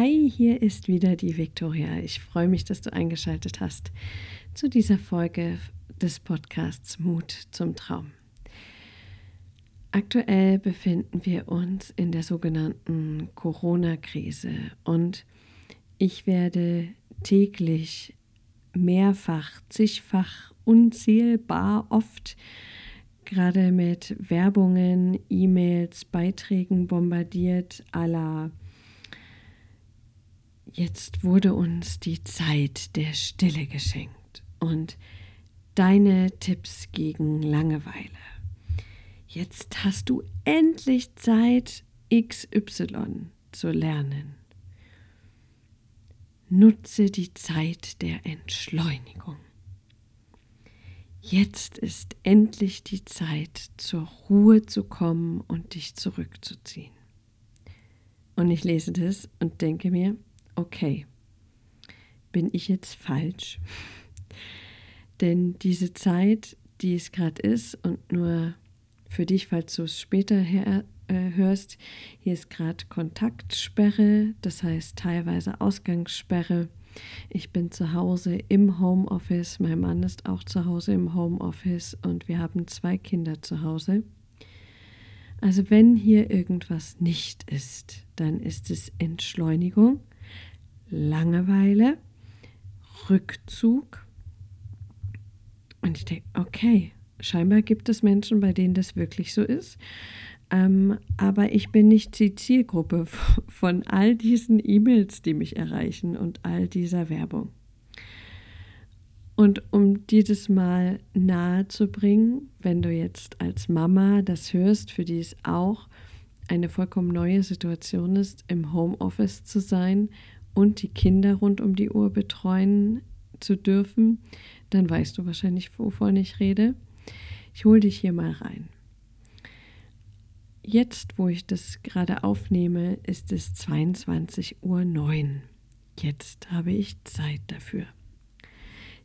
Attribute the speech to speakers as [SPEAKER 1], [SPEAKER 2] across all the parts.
[SPEAKER 1] Hi, hier ist wieder die Viktoria. Ich freue mich, dass du eingeschaltet hast zu dieser Folge des Podcasts Mut zum Traum. Aktuell befinden wir uns in der sogenannten Corona-Krise und ich werde täglich mehrfach, zigfach, unzählbar oft gerade mit Werbungen, E-Mails, Beiträgen bombardiert aller Jetzt wurde uns die Zeit der Stille geschenkt und deine Tipps gegen Langeweile. Jetzt hast du endlich Zeit, XY zu lernen. Nutze die Zeit der Entschleunigung. Jetzt ist endlich die Zeit, zur Ruhe zu kommen und dich zurückzuziehen. Und ich lese das und denke mir, okay, bin ich jetzt falsch? Denn diese Zeit, die es gerade ist und nur für dich, falls du es später her, äh, hörst, hier ist gerade Kontaktsperre, das heißt teilweise Ausgangssperre. Ich bin zu Hause im Homeoffice, mein Mann ist auch zu Hause im Homeoffice und wir haben zwei Kinder zu Hause. Also wenn hier irgendwas nicht ist, dann ist es Entschleunigung Langeweile, Rückzug. Und ich denke, okay, scheinbar gibt es Menschen, bei denen das wirklich so ist. Ähm, aber ich bin nicht die Zielgruppe von all diesen E-Mails, die mich erreichen und all dieser Werbung. Und um dieses Mal nahe zu bringen, wenn du jetzt als Mama das hörst, für die es auch eine vollkommen neue Situation ist, im Homeoffice zu sein und die Kinder rund um die Uhr betreuen zu dürfen, dann weißt du wahrscheinlich, wovon ich rede. Ich hole dich hier mal rein. Jetzt, wo ich das gerade aufnehme, ist es 22.09 Uhr. Jetzt habe ich Zeit dafür.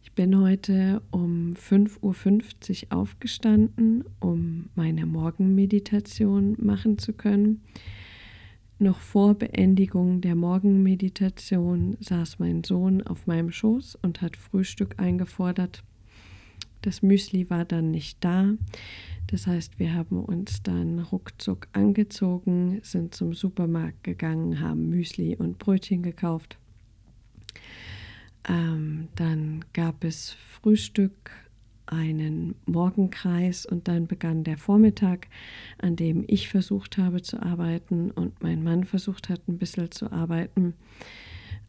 [SPEAKER 1] Ich bin heute um 5.50 Uhr aufgestanden, um meine Morgenmeditation machen zu können. Noch vor Beendigung der Morgenmeditation saß mein Sohn auf meinem Schoß und hat Frühstück eingefordert. Das Müsli war dann nicht da. Das heißt, wir haben uns dann ruckzuck angezogen, sind zum Supermarkt gegangen, haben Müsli und Brötchen gekauft. Ähm, dann gab es Frühstück einen Morgenkreis und dann begann der Vormittag, an dem ich versucht habe zu arbeiten und mein Mann versucht hat, ein bisschen zu arbeiten.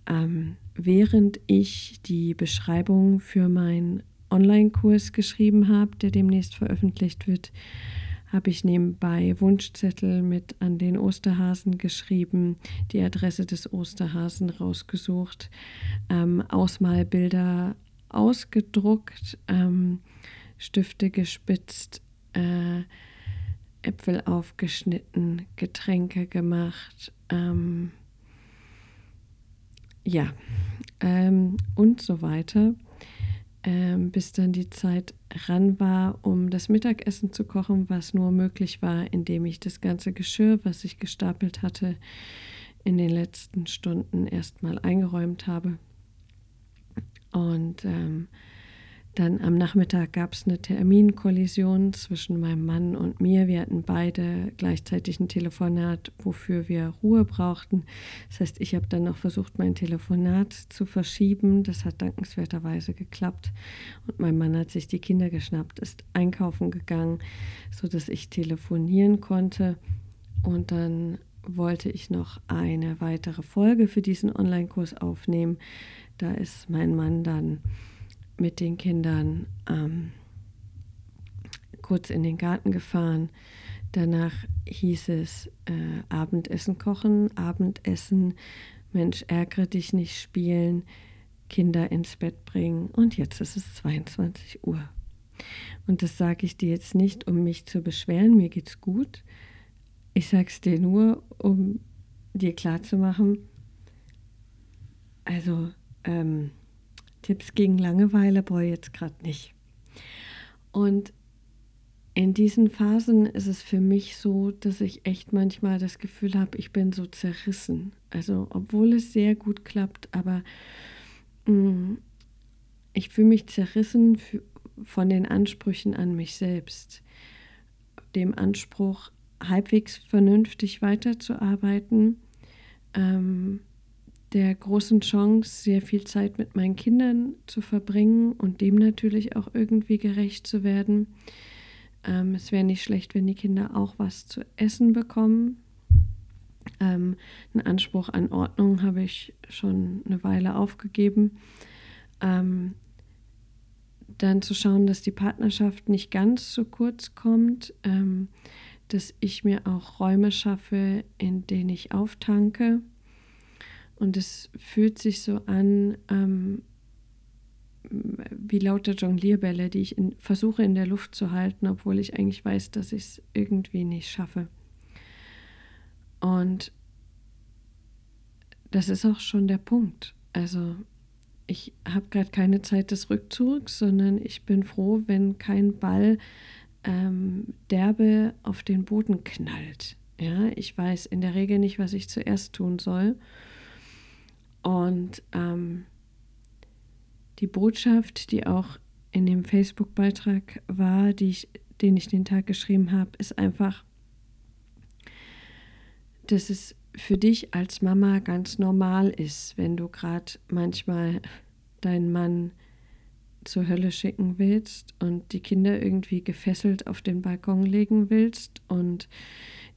[SPEAKER 1] Ähm, während ich die Beschreibung für meinen Online-Kurs geschrieben habe, der demnächst veröffentlicht wird, habe ich nebenbei Wunschzettel mit an den Osterhasen geschrieben, die Adresse des Osterhasen rausgesucht, ähm, Ausmalbilder ausgedruckt, ähm, Stifte gespitzt, äh, Äpfel aufgeschnitten, Getränke gemacht, ähm, ja, ähm, und so weiter, ähm, bis dann die Zeit ran war, um das Mittagessen zu kochen, was nur möglich war, indem ich das ganze Geschirr, was ich gestapelt hatte, in den letzten Stunden erstmal eingeräumt habe. Und ähm, dann am Nachmittag gab es eine Terminkollision zwischen meinem Mann und mir. Wir hatten beide gleichzeitig ein Telefonat, wofür wir Ruhe brauchten. Das heißt, ich habe dann noch versucht, mein Telefonat zu verschieben. Das hat dankenswerterweise geklappt. Und mein Mann hat sich die Kinder geschnappt, ist einkaufen gegangen, sodass ich telefonieren konnte. Und dann wollte ich noch eine weitere Folge für diesen Online-Kurs aufnehmen. Da ist mein Mann dann mit den Kindern ähm, kurz in den Garten gefahren. Danach hieß es äh, Abendessen kochen, Abendessen, Mensch, ärgere dich nicht spielen, Kinder ins Bett bringen und jetzt ist es 22 Uhr. Und das sage ich dir jetzt nicht, um mich zu beschweren, mir geht's gut. Ich sage es dir nur, um dir klarzumachen, also ähm, Tipps gegen Langeweile brauche ich jetzt gerade nicht. Und in diesen Phasen ist es für mich so, dass ich echt manchmal das Gefühl habe, ich bin so zerrissen. Also obwohl es sehr gut klappt, aber mh, mm, ich fühle mich zerrissen von den Ansprüchen an mich selbst. Dem Anspruch, halbwegs vernünftig weiterzuarbeiten, ähm, der großen Chance, sehr viel Zeit mit meinen Kindern zu verbringen und dem natürlich auch irgendwie gerecht zu werden ähm, es wäre nicht schlecht, wenn die Kinder auch was zu essen bekommen. Ähm, einen Anspruch an Ordnung habe ich schon eine Weile aufgegeben. Ähm, dann zu schauen, dass die Partnerschaft nicht ganz so kurz kommt, ähm, dass ich mir auch Räume schaffe, in denen ich auftanke. Und es fühlt sich so an, ähm, wie lauter Jonglierbälle, die ich in, versuche in der Luft zu halten, obwohl ich eigentlich weiß, dass ich es irgendwie nicht schaffe. Und das ist auch schon der Punkt. Also ich habe gerade keine Zeit des Rückzugs, sondern ich bin froh, wenn kein Ball ähm, derbe auf den Boden knallt. Ja, ich weiß in der Regel nicht, was ich zuerst tun soll. Und ähm, die Botschaft, die auch in dem Facebook-Beitrag war, ich, den ich den Tag geschrieben habe, ist einfach, dass es für dich als Mama ganz normal ist, wenn du gerade manchmal deinen Mann zur Hölle schicken willst und die Kinder irgendwie gefesselt auf den Balkon legen willst und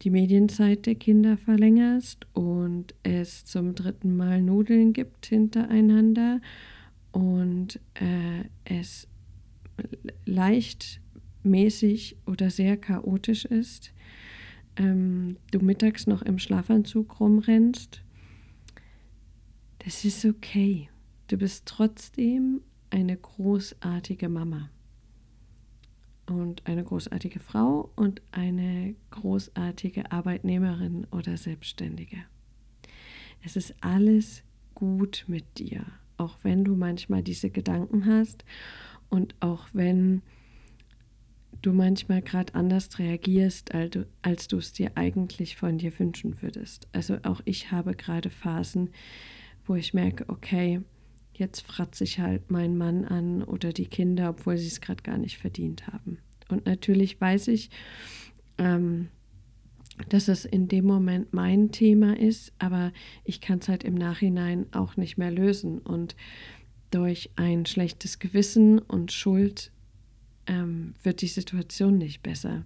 [SPEAKER 1] die Medienzeit der Kinder verlängerst und es zum dritten Mal Nudeln gibt hintereinander und äh, es leicht mäßig oder sehr chaotisch ist, ähm, du mittags noch im Schlafanzug rumrennst, das ist okay. Du bist trotzdem eine großartige Mama und eine großartige Frau und eine großartige Arbeitnehmerin oder Selbstständige. Es ist alles gut mit dir auch wenn du manchmal diese Gedanken hast und auch wenn du manchmal gerade anders reagierst, als du es dir eigentlich von dir wünschen würdest. Also auch ich habe gerade Phasen, wo ich merke, okay, jetzt fratze ich halt meinen Mann an oder die Kinder, obwohl sie es gerade gar nicht verdient haben. Und natürlich weiß ich, ähm, dass es in dem Moment mein Thema ist, aber ich kann es halt im Nachhinein auch nicht mehr lösen. Und durch ein schlechtes Gewissen und Schuld ähm, wird die Situation nicht besser.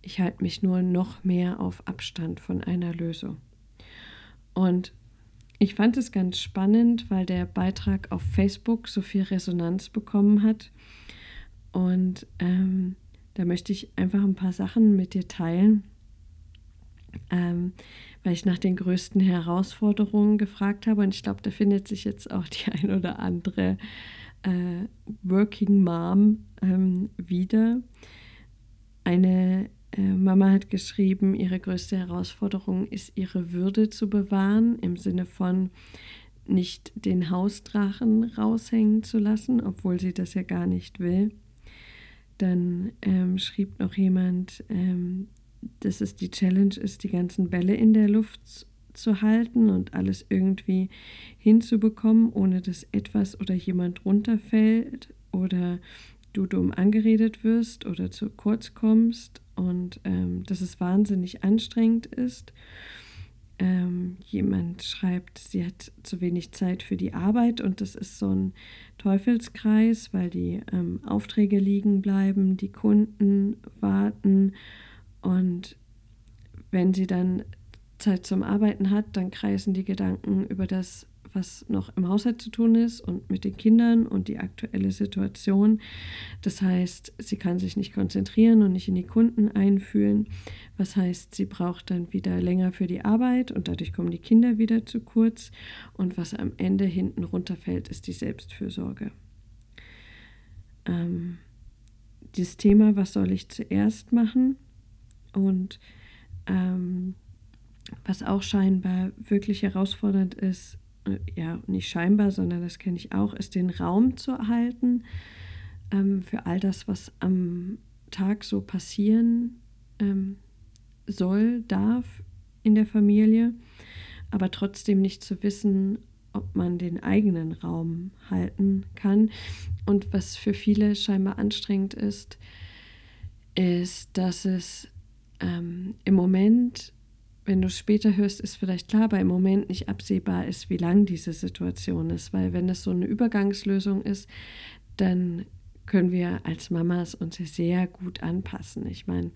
[SPEAKER 1] Ich halte mich nur noch mehr auf Abstand von einer Lösung. Und ich fand es ganz spannend, weil der Beitrag auf Facebook so viel Resonanz bekommen hat. Und ähm, da möchte ich einfach ein paar Sachen mit dir teilen, ähm, weil ich nach den größten Herausforderungen gefragt habe. Und ich glaube, da findet sich jetzt auch die ein oder andere äh, Working Mom ähm, wieder. Eine Mama hat geschrieben, ihre größte Herausforderung ist, ihre Würde zu bewahren, im Sinne von nicht den Hausdrachen raushängen zu lassen, obwohl sie das ja gar nicht will. Dann ähm, schrieb noch jemand, ähm, dass es die Challenge ist, die ganzen Bälle in der Luft zu halten und alles irgendwie hinzubekommen, ohne dass etwas oder jemand runterfällt oder du dumm angeredet wirst oder zu kurz kommst und ähm, dass es wahnsinnig anstrengend ist. Ähm, jemand schreibt, sie hat zu wenig Zeit für die Arbeit und das ist so ein Teufelskreis, weil die ähm, Aufträge liegen bleiben, die Kunden warten und wenn sie dann Zeit zum Arbeiten hat, dann kreisen die Gedanken über das, was noch im Haushalt zu tun ist und mit den Kindern und die aktuelle Situation. Das heißt, sie kann sich nicht konzentrieren und nicht in die Kunden einfühlen. Was heißt, sie braucht dann wieder länger für die Arbeit und dadurch kommen die Kinder wieder zu kurz. Und was am Ende hinten runterfällt, ist die Selbstfürsorge. Ähm, dieses Thema, was soll ich zuerst machen? Und ähm, was auch scheinbar wirklich herausfordernd ist, ja, nicht scheinbar, sondern das kenne ich auch, ist den Raum zu erhalten ähm, für all das, was am Tag so passieren ähm, soll, darf in der Familie, aber trotzdem nicht zu wissen, ob man den eigenen Raum halten kann. Und was für viele scheinbar anstrengend ist, ist, dass es ähm, im Moment, wenn du es später hörst, ist vielleicht klar, aber im Moment nicht absehbar ist, wie lang diese Situation ist. Weil wenn das so eine Übergangslösung ist, dann können wir als Mamas uns sehr gut anpassen. Ich meine,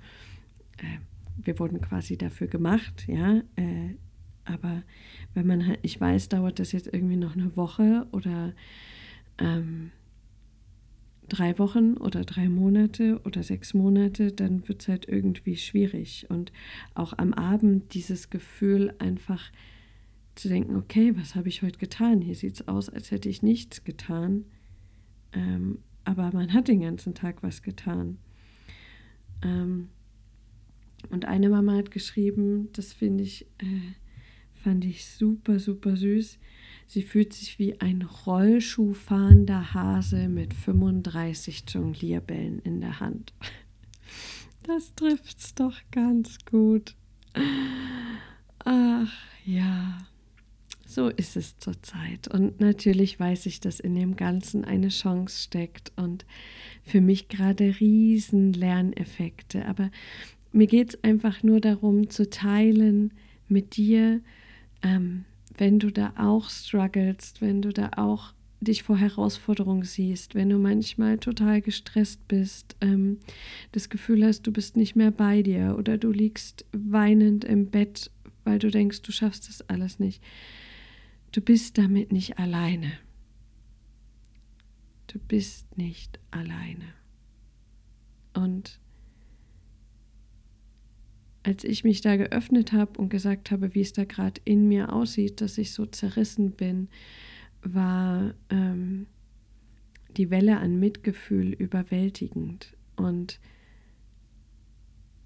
[SPEAKER 1] äh, wir wurden quasi dafür gemacht, ja. Äh, aber wenn man halt nicht weiß, dauert das jetzt irgendwie noch eine Woche oder ähm, drei Wochen oder drei Monate oder sechs Monate, dann wird es halt irgendwie schwierig. Und auch am Abend dieses Gefühl einfach zu denken, okay, was habe ich heute getan? Hier sieht es aus, als hätte ich nichts getan. Ähm, aber man hat den ganzen Tag was getan. Ähm, und eine Mama hat geschrieben, das finde ich, äh, fand ich super, super süß. Sie fühlt sich wie ein Rollschuhfahrender Hase mit 35 Jonglierbällen in der Hand. Das trifft's doch ganz gut. Ach ja, so ist es zurzeit. Und natürlich weiß ich, dass in dem Ganzen eine Chance steckt und für mich gerade riesen Lerneffekte. Aber mir geht es einfach nur darum zu teilen mit dir, ähm, wenn du da auch strugglest, wenn du da auch dich vor Herausforderungen siehst, wenn du manchmal total gestresst bist, ähm, das Gefühl hast, du bist nicht mehr bei dir oder du liegst weinend im Bett, weil du denkst, du schaffst das alles nicht. Du bist damit nicht alleine. Du bist nicht alleine. Und als ich mich da geöffnet habe und gesagt habe, wie es da gerade in mir aussieht, dass ich so zerrissen bin, war ähm, die Welle an Mitgefühl überwältigend. Und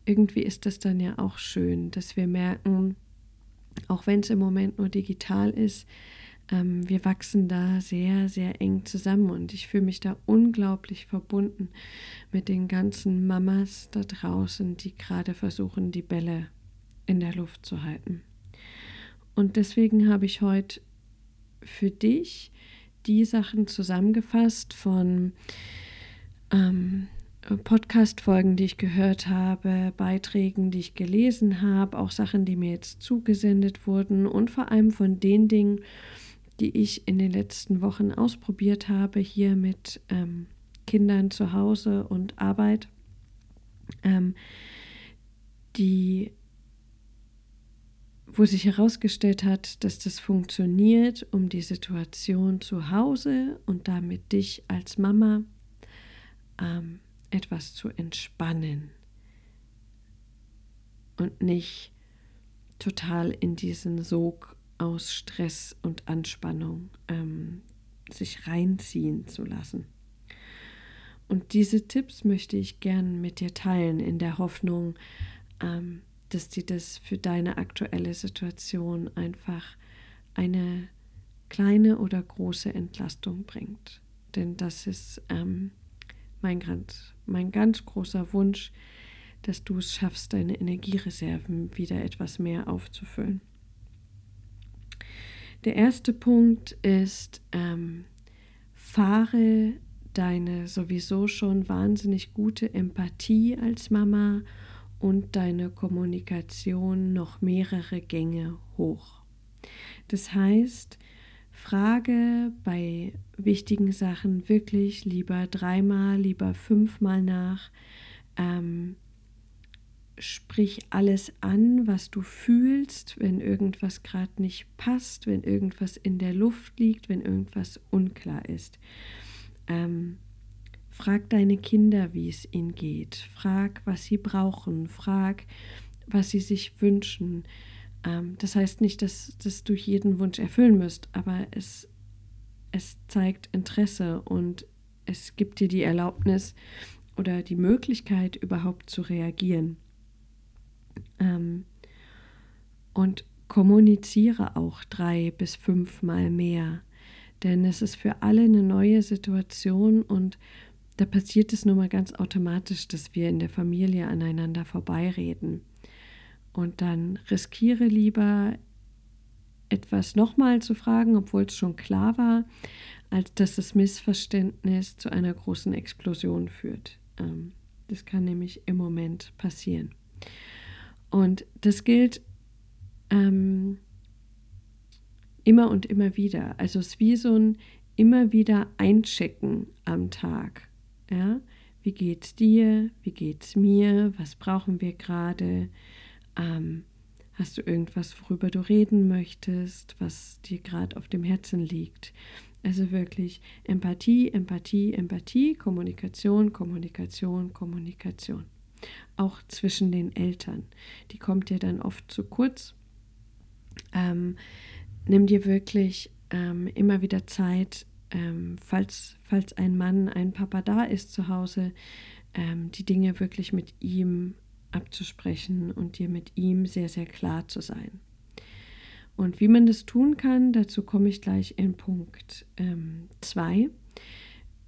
[SPEAKER 1] irgendwie ist das dann ja auch schön, dass wir merken, auch wenn es im Moment nur digital ist, ähm, wir wachsen da sehr, sehr eng zusammen und ich fühle mich da unglaublich verbunden mit den ganzen Mamas da draußen, die gerade versuchen, die Bälle in der Luft zu halten. Und deswegen habe ich heute für dich die Sachen zusammengefasst von ähm, Podcast-Folgen, die ich gehört habe, Beiträgen, die ich gelesen habe, auch Sachen, die mir jetzt zugesendet wurden und vor allem von den Dingen, die ich in den letzten Wochen ausprobiert habe, hier mit ähm, Kindern zu Hause und Arbeit, ähm, die, wo sich herausgestellt hat, dass das funktioniert, um die Situation zu Hause und damit dich als Mama ähm, etwas zu entspannen. Und nicht total in diesen Sog aus Stress und Anspannung ähm, sich reinziehen zu lassen. Und diese Tipps möchte ich gern mit dir teilen, in der Hoffnung, ähm, dass dir das für deine aktuelle Situation einfach eine kleine oder große Entlastung bringt. Denn das ist ähm, mein, ganz, mein ganz großer Wunsch, dass du es schaffst, deine Energiereserven wieder etwas mehr aufzufüllen. Der erste Punkt ist, ähm, fahre deine sowieso schon wahnsinnig gute Empathie als Mama und deine Kommunikation noch mehrere Gänge hoch. Das heißt, frage bei wichtigen Sachen wirklich lieber dreimal, lieber fünfmal nach. Ähm, sprich alles an, was du fühlst, wenn irgendwas gerade nicht passt, wenn irgendwas in der Luft liegt, wenn irgendwas unklar ist. Ähm, frag deine Kinder, wie es ihnen geht. Frag, was sie brauchen. Frag, was sie sich wünschen. Ähm, das heißt nicht, dass, dass du jeden Wunsch erfüllen musst, aber es, es zeigt Interesse und es gibt dir die Erlaubnis oder die Möglichkeit, überhaupt zu reagieren. Ähm, und kommuniziere auch drei bis fünfmal mehr, denn es ist für alle eine neue Situation und da passiert es nun mal ganz automatisch, dass wir in der Familie aneinander vorbeireden. Und dann riskiere lieber etwas nochmal zu fragen, obwohl es schon klar war, als dass das Missverständnis zu einer großen Explosion führt. Ähm, das kann nämlich im Moment passieren. Und das gilt ähm, immer und immer wieder. Also es ist wie so ein immer wieder einchecken am Tag. Ja? Wie geht's dir? Wie geht's mir? Was brauchen wir gerade? Ähm, hast du irgendwas, worüber du reden möchtest, was dir gerade auf dem Herzen liegt? Also wirklich Empathie, Empathie, Empathie, Kommunikation, Kommunikation, Kommunikation. Auch zwischen den Eltern. Die kommt dir dann oft zu kurz. Ähm, nimm dir wirklich ähm, immer wieder Zeit, ähm, falls, falls ein Mann, ein Papa da ist zu Hause, ähm, die Dinge wirklich mit ihm abzusprechen und dir mit ihm sehr, sehr klar zu sein. Und wie man das tun kann, dazu komme ich gleich in Punkt 2. Ähm,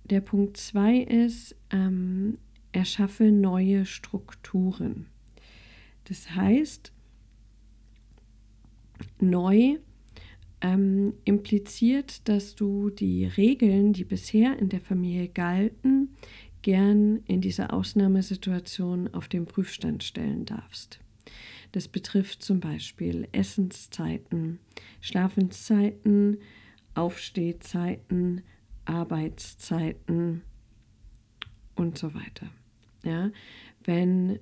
[SPEAKER 1] Der Punkt 2 ist, ähm, erschaffe neue Strukturen. Das heißt, neu ähm, impliziert, dass du die Regeln, die bisher in der Familie galten, gern in dieser Ausnahmesituation auf den Prüfstand stellen darfst. Das betrifft zum Beispiel Essenszeiten, Schlafenszeiten, Aufstehzeiten, Arbeitszeiten und so weiter. Ja, wenn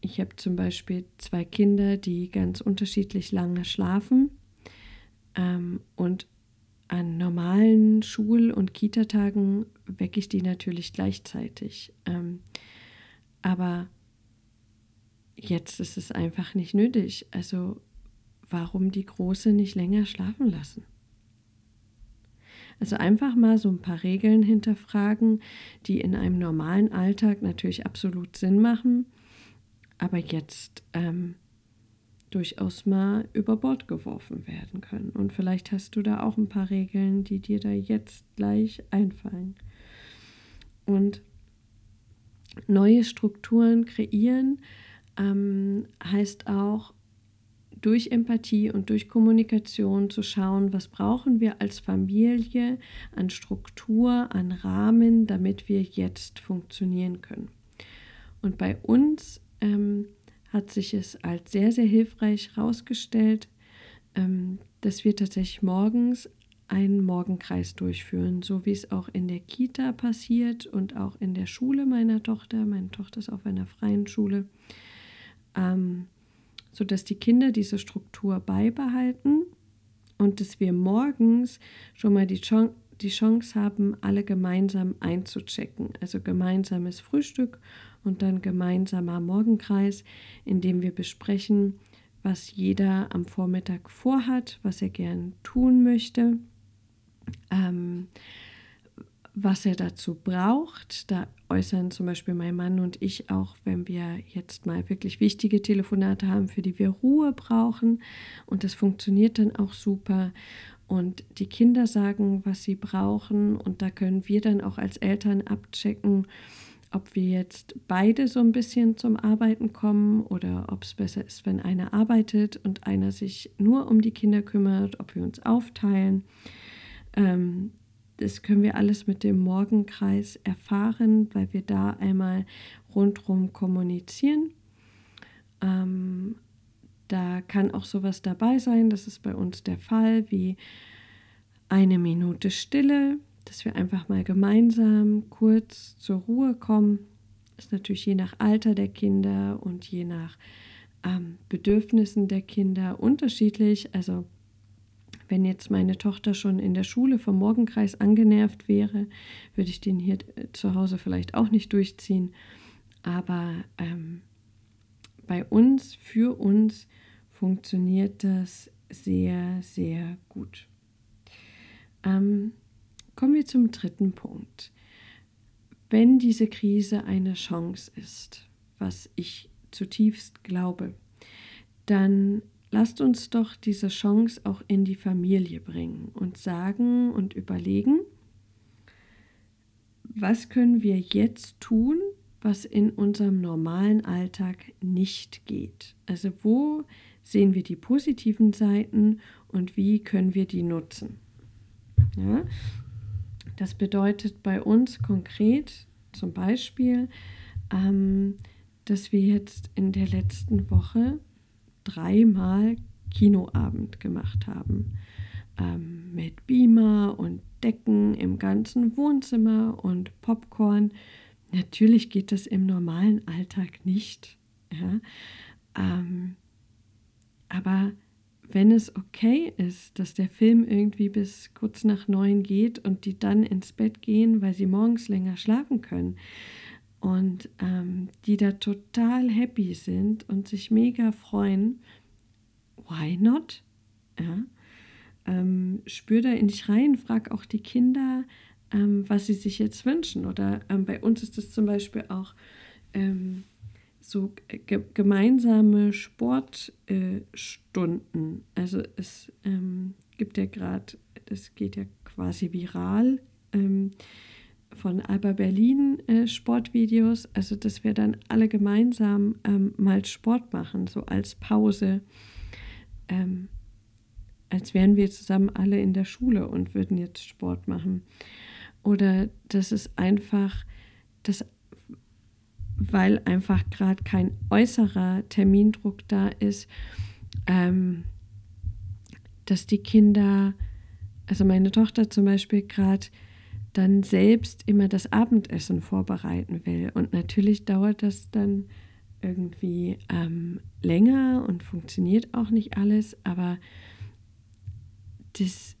[SPEAKER 1] ich habe zum Beispiel zwei Kinder, die ganz unterschiedlich lange schlafen ähm, und an normalen Schul- und Kitatagen wecke ich die natürlich gleichzeitig. Ähm, aber jetzt ist es einfach nicht nötig. Also warum die Große nicht länger schlafen lassen? Also einfach mal so ein paar Regeln hinterfragen, die in einem normalen Alltag natürlich absolut Sinn machen, aber jetzt ähm, durchaus mal über Bord geworfen werden können. Und vielleicht hast du da auch ein paar Regeln, die dir da jetzt gleich einfallen. Und neue Strukturen kreieren ähm, heißt auch, durch Empathie und durch Kommunikation zu schauen, was brauchen wir als Familie an Struktur, an Rahmen, damit wir jetzt funktionieren können. Und bei uns ähm, hat sich es als sehr, sehr hilfreich herausgestellt, ähm, dass wir tatsächlich morgens einen Morgenkreis durchführen, so wie es auch in der Kita passiert und auch in der Schule meiner Tochter. Meine Tochter ist auf einer freien Schule, ähm, sodass die Kinder diese Struktur beibehalten und dass wir morgens schon mal die Chance die Chance haben, alle gemeinsam einzuchecken. Also gemeinsames Frühstück und dann gemeinsamer Morgenkreis, in dem wir besprechen, was jeder am Vormittag vorhat, was er gern tun möchte, ähm, was er dazu braucht. Da äußern zum Beispiel mein Mann und ich auch, wenn wir jetzt mal wirklich wichtige Telefonate haben, für die wir Ruhe brauchen. Und das funktioniert dann auch super. Und die Kinder sagen, was sie brauchen. Und da können wir dann auch als Eltern abchecken, ob wir jetzt beide so ein bisschen zum Arbeiten kommen oder ob es besser ist, wenn einer arbeitet und einer sich nur um die Kinder kümmert, ob wir uns aufteilen. Ähm, das können wir alles mit dem Morgenkreis erfahren, weil wir da einmal rundherum kommunizieren. Ähm, da kann auch sowas dabei sein, das ist bei uns der Fall, wie eine Minute Stille, dass wir einfach mal gemeinsam kurz zur Ruhe kommen. Das ist natürlich je nach Alter der Kinder und je nach ähm, Bedürfnissen der Kinder unterschiedlich. Also wenn jetzt meine Tochter schon in der Schule vom Morgenkreis angenervt wäre, würde ich den hier äh, zu Hause vielleicht auch nicht durchziehen. Aber ähm, bei uns, für uns funktioniert das sehr, sehr gut. Ähm, Kommen wir zum dritten Punkt. Wenn diese Krise eine Chance ist, was ich zutiefst glaube, dann lasst uns doch diese Chance auch in die Familie bringen und sagen und überlegen, was können wir jetzt tun, was in unserem normalen Alltag nicht geht? Also wo sehen wir die positiven Seiten und wie können wir die nutzen? Ja? Das bedeutet bei uns konkret zum Beispiel, ähm, dass wir jetzt in der letzten Woche dreimal Kinoabend gemacht haben. Ähm, mit Beamer und Decken im ganzen Wohnzimmer und Popcorn. Natürlich geht das im normalen Alltag nicht. Ja? Ähm, aber wenn es okay ist, dass der Film irgendwie bis kurz nach neun geht und die dann ins Bett gehen, weil sie morgens länger schlafen können und ähm, die da total happy sind und sich mega freuen, why not? Ja. Ähm, spür da in dich rein, frag auch die Kinder, ähm, was sie sich jetzt wünschen. Oder ähm, bei uns ist es zum Beispiel auch ähm, so ge gemeinsame Sportstunden. Äh, also es ähm, gibt ja gerade, das geht ja quasi viral von Alba Berlin äh, Sportvideos. Also dass wir dann alle gemeinsam ähm, mal Sport machen, so als Pause. Ähm, als wären wir zusammen alle in der Schule und würden jetzt Sport machen. Oder dass es einfach, dass weil einfach gerade kein äußerer Termindruck da ist, ähm, dass die Kinder, also meine Tochter zum Beispiel gerade dann selbst immer das Abendessen vorbereiten will. Und natürlich dauert das dann irgendwie ähm, länger und funktioniert auch nicht alles, aber das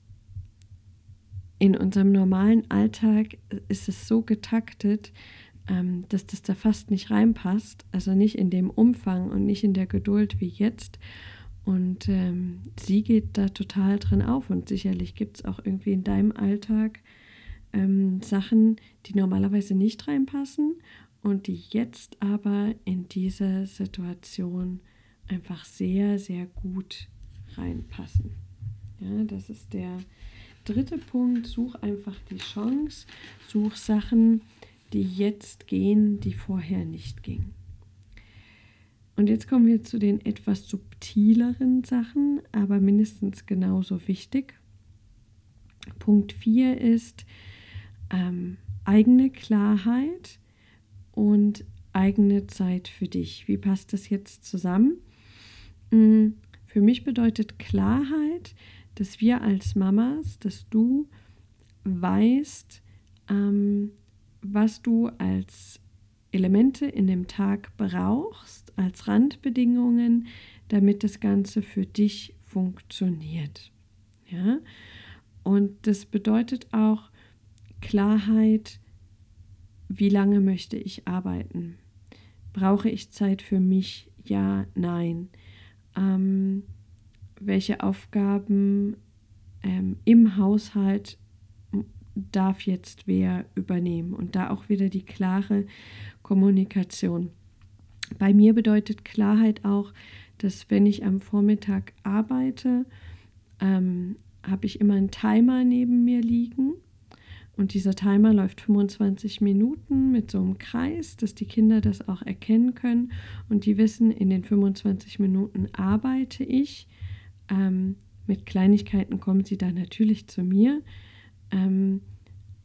[SPEAKER 1] in unserem normalen Alltag ist es so getaktet, ähm, dass das da fast nicht reinpasst, also nicht in dem Umfang und nicht in der Geduld wie jetzt. Und ähm, sie geht da total drin auf und sicherlich gibt es auch irgendwie in deinem Alltag ähm, Sachen, die normalerweise nicht reinpassen und die jetzt aber in dieser Situation einfach sehr, sehr gut reinpassen. Ja, das ist der dritte Punkt. Such einfach die Chance, such Sachen, die jetzt gehen, die vorher nicht gingen. Und jetzt kommen wir zu den etwas subtileren Sachen, aber mindestens genauso wichtig. Punkt 4 ist ähm, eigene Klarheit und eigene Zeit für dich. Wie passt das jetzt zusammen? Mm, für mich bedeutet Klarheit, dass wir als Mamas, dass du weißt, ähm, was du als Elemente in dem Tag brauchst, als Randbedingungen, damit das Ganze für dich funktioniert. Ja? Und das bedeutet auch Klarheit, wie lange möchte ich arbeiten? Brauche ich Zeit für mich? Ja, nein. Ähm, welche Aufgaben ähm, im Haushalt darf jetzt wer übernehmen. Und da auch wieder die klare Kommunikation. Bei mir bedeutet Klarheit auch, dass wenn ich am Vormittag arbeite, ähm, habe ich immer einen Timer neben mir liegen. Und dieser Timer läuft 25 Minuten mit so einem Kreis, dass die Kinder das auch erkennen können. Und die wissen, in den 25 Minuten arbeite ich. Ähm, mit Kleinigkeiten kommen sie dann natürlich zu mir. Ähm,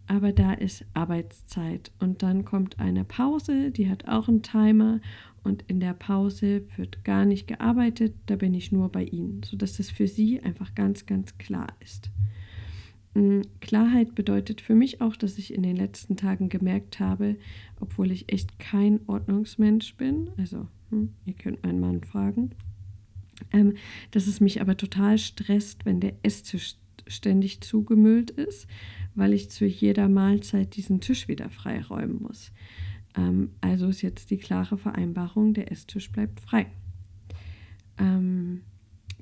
[SPEAKER 1] aber da ist Arbeitszeit und dann kommt eine Pause, die hat auch einen Timer und in der Pause wird gar nicht gearbeitet, da bin ich nur bei Ihnen, sodass das für Sie einfach ganz, ganz klar ist. Mm, Klarheit bedeutet für mich auch, dass ich in den letzten Tagen gemerkt habe, obwohl ich echt kein Ordnungsmensch bin, also hm, ihr könnt meinen Mann fragen, ähm, dass es mich aber total stresst, wenn der Esstisch ständig zugemüllt ist, weil ich zu jeder Mahlzeit diesen Tisch wieder freiräumen muss. Ähm, also ist jetzt die klare Vereinbarung, der Esstisch bleibt frei. Ähm,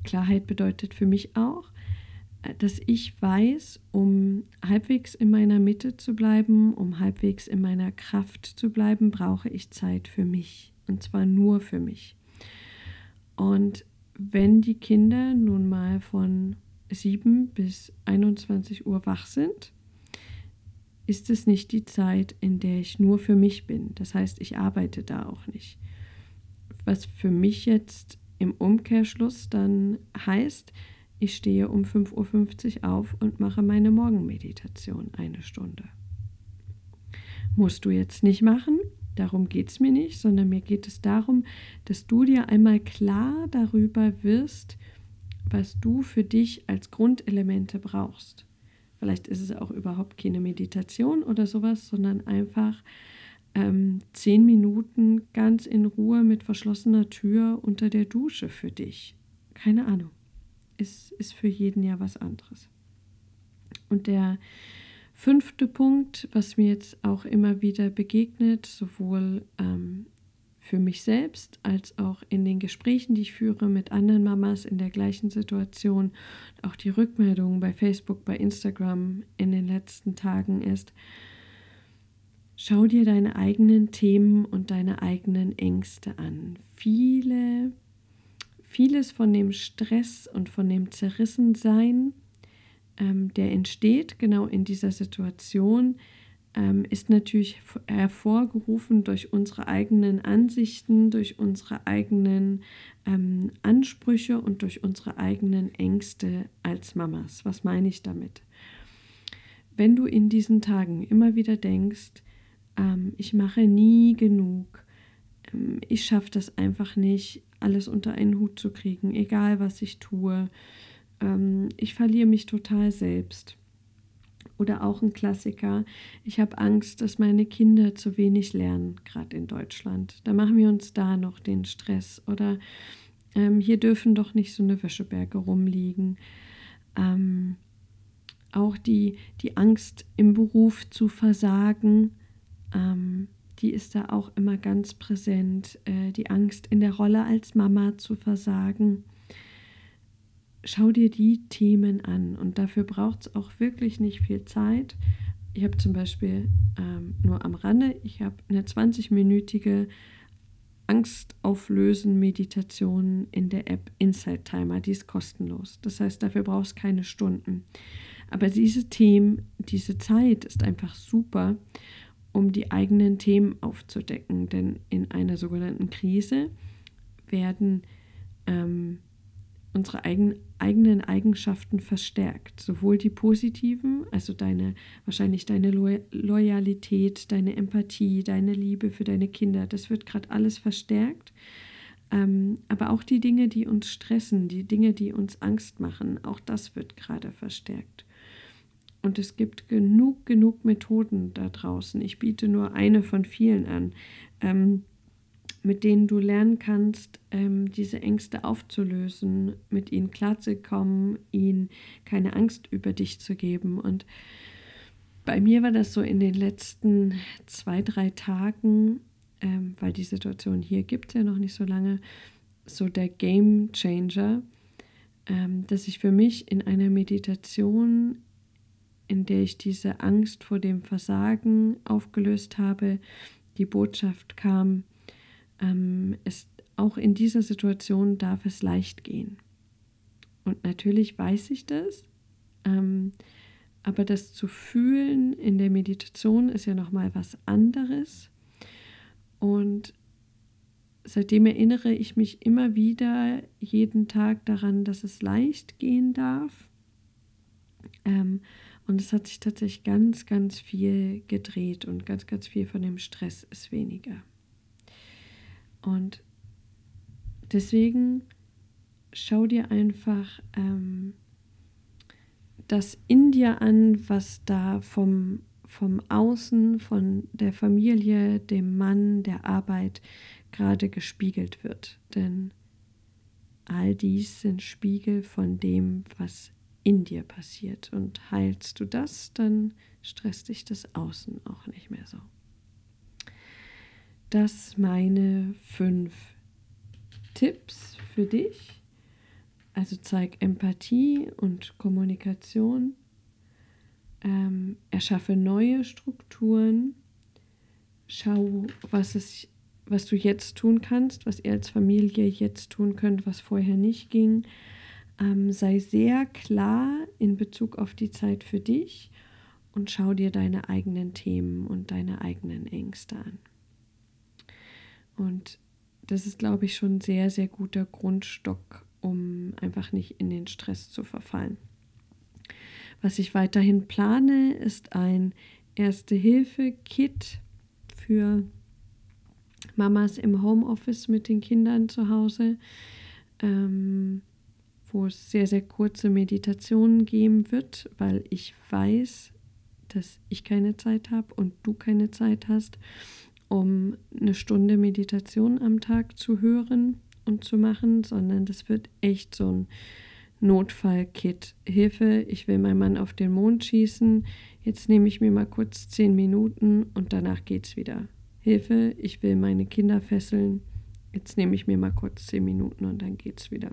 [SPEAKER 1] Klarheit bedeutet für mich auch, dass ich weiß, um halbwegs in meiner Mitte zu bleiben, um halbwegs in meiner Kraft zu bleiben, brauche ich Zeit für mich. Und zwar nur für mich. Und wenn die Kinder nun mal von 7 bis 21 Uhr wach sind, ist es nicht die Zeit, in der ich nur für mich bin. Das heißt, ich arbeite da auch nicht. Was für mich jetzt im Umkehrschluss dann heißt, ich stehe um 5.50 Uhr auf und mache meine Morgenmeditation eine Stunde. Musst du jetzt nicht machen, darum geht es mir nicht, sondern mir geht es darum, dass du dir einmal klar darüber wirst, was du für dich als Grundelemente brauchst. Vielleicht ist es auch überhaupt keine Meditation oder sowas, sondern einfach ähm, zehn Minuten ganz in Ruhe mit verschlossener Tür unter der Dusche für dich. Keine Ahnung. Ist, ist für jeden ja was anderes. Und der fünfte Punkt, was mir jetzt auch immer wieder begegnet, sowohl ähm, für mich selbst als auch in den Gesprächen, die ich führe mit anderen Mamas in der gleichen Situation, auch die Rückmeldungen bei Facebook, bei Instagram in den letzten Tagen ist, schau dir deine eigenen Themen und deine eigenen Ängste an. Viele, vieles von dem Stress und von dem Zerrissensein, ähm, der entsteht genau in dieser Situation, ähm, ist natürlich hervorgerufen durch unsere eigenen Ansichten, durch unsere eigenen ähm, Ansprüche und durch unsere eigenen Ängste als Mamas. Was meine ich damit? Wenn du in diesen Tagen immer wieder denkst, ähm, ich mache nie genug, ähm, ich schaffe das einfach nicht, alles unter einen Hut zu kriegen, egal was ich tue, ähm, ich verliere mich total selbst oder auch ein Klassiker, ich habe Angst, dass meine Kinder zu wenig lernen, gerade in Deutschland. Da machen wir uns da noch den Stress. Oder ähm, hier dürfen doch nicht so eine Wäscheberge rumliegen. Ähm, auch die, die Angst im Beruf zu versagen, ähm, die ist da auch immer ganz präsent. Äh, die Angst in der Rolle als Mama zu versagen schau dir die Themen an und dafür braucht es auch wirklich nicht viel Zeit. Ich habe zum Beispiel ähm, nur am Rande, ich habe eine 20-minütige Angstauflösen Meditation in der App Insight Timer, die ist kostenlos. Das heißt, dafür brauchst keine Stunden. Aber diese Themen, diese Zeit ist einfach super, um die eigenen Themen aufzudecken. Denn in einer sogenannten Krise werden ähm, unsere eigen, eigenen Eigenschaften verstärkt. Sowohl die positiven, also deine, wahrscheinlich deine Lo Loyalität, deine Empathie, deine Liebe für deine Kinder, das wird gerade alles verstärkt. Ähm, aber auch die Dinge, die uns stressen, die Dinge, die uns Angst machen, auch das wird gerade verstärkt. Und es gibt genug, genug Methoden da draußen. Ich biete nur eine von vielen an. Ähm, mit denen du lernen kannst, ähm, diese Ängste aufzulösen, mit ihnen klarzukommen, ihnen keine Angst über dich zu geben. Und bei mir war das so in den letzten zwei, drei Tagen, ähm, weil die Situation hier gibt es ja noch nicht so lange, so der Game Changer, ähm, dass ich für mich in einer Meditation, in der ich diese Angst vor dem Versagen aufgelöst habe, die Botschaft kam, ähm, es, auch in dieser Situation darf es leicht gehen. Und natürlich weiß ich das, ähm, aber das zu fühlen in der Meditation ist ja nochmal was anderes. Und seitdem erinnere ich mich immer wieder jeden Tag daran, dass es leicht gehen darf. Ähm, und es hat sich tatsächlich ganz, ganz viel gedreht und ganz, ganz viel von dem Stress ist weniger. Und deswegen schau dir einfach ähm, das in dir an, was da vom, vom Außen, von der Familie, dem Mann, der Arbeit gerade gespiegelt wird. Denn all dies sind Spiegel von dem, was in dir passiert. Und heilst du das, dann stresst dich das Außen auch nicht mehr so das meine fünf Tipps für dich. Also zeig Empathie und Kommunikation. Ähm, erschaffe neue Strukturen. Schau, was, es, was du jetzt tun kannst, was ihr als Familie jetzt tun könnt, was vorher nicht ging. Ähm, sei sehr klar in Bezug auf die Zeit für dich und schau dir deine eigenen Themen und deine eigenen Ängste an. Und das ist, glaube ich, schon ein sehr, sehr guter Grundstock, um einfach nicht in den Stress zu verfallen. Was ich weiterhin plane, ist ein Erste-Hilfe-Kit für Mamas im Homeoffice mit den Kindern zu Hause, ähm, wo es sehr, sehr kurze Meditationen geben wird, weil ich weiß, dass ich keine Zeit habe und du keine Zeit hast, um eine Stunde Meditation am Tag zu hören und zu machen, sondern das wird echt so ein Notfallkit. Hilfe, ich will meinen Mann auf den Mond schießen. Jetzt nehme ich mir mal kurz zehn Minuten und danach geht's wieder. Hilfe, ich will meine Kinder fesseln. Jetzt nehme ich mir mal kurz zehn Minuten und dann geht's wieder.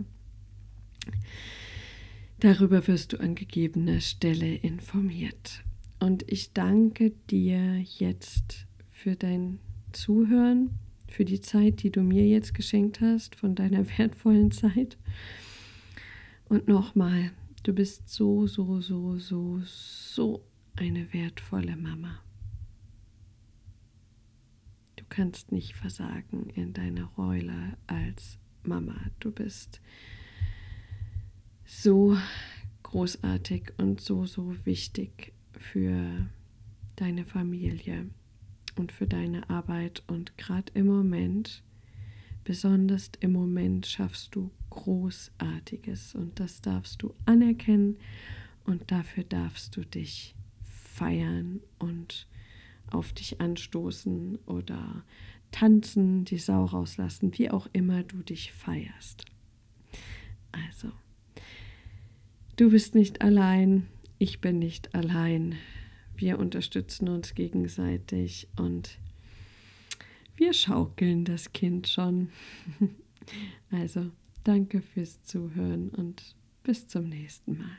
[SPEAKER 1] Darüber wirst du an gegebener Stelle informiert. Und ich danke dir jetzt für dein Zuhören, für die Zeit, die du mir jetzt geschenkt hast, von deiner wertvollen Zeit. Und nochmal, du bist so, so, so, so, so eine wertvolle Mama. Du kannst nicht versagen in deiner Rolle als Mama. Du bist so großartig und so, so wichtig für deine Familie und für deine Arbeit. Und gerade im Moment, besonders im Moment, schaffst du Großartiges. Und das darfst du anerkennen und dafür darfst du dich feiern und auf dich anstoßen oder tanzen, die Sau rauslassen, wie auch immer du dich feierst. Also, du bist nicht allein ich bin nicht allein. Wir unterstützen uns gegenseitig und wir schaukeln das Kind schon. Also danke fürs Zuhören und bis zum nächsten Mal.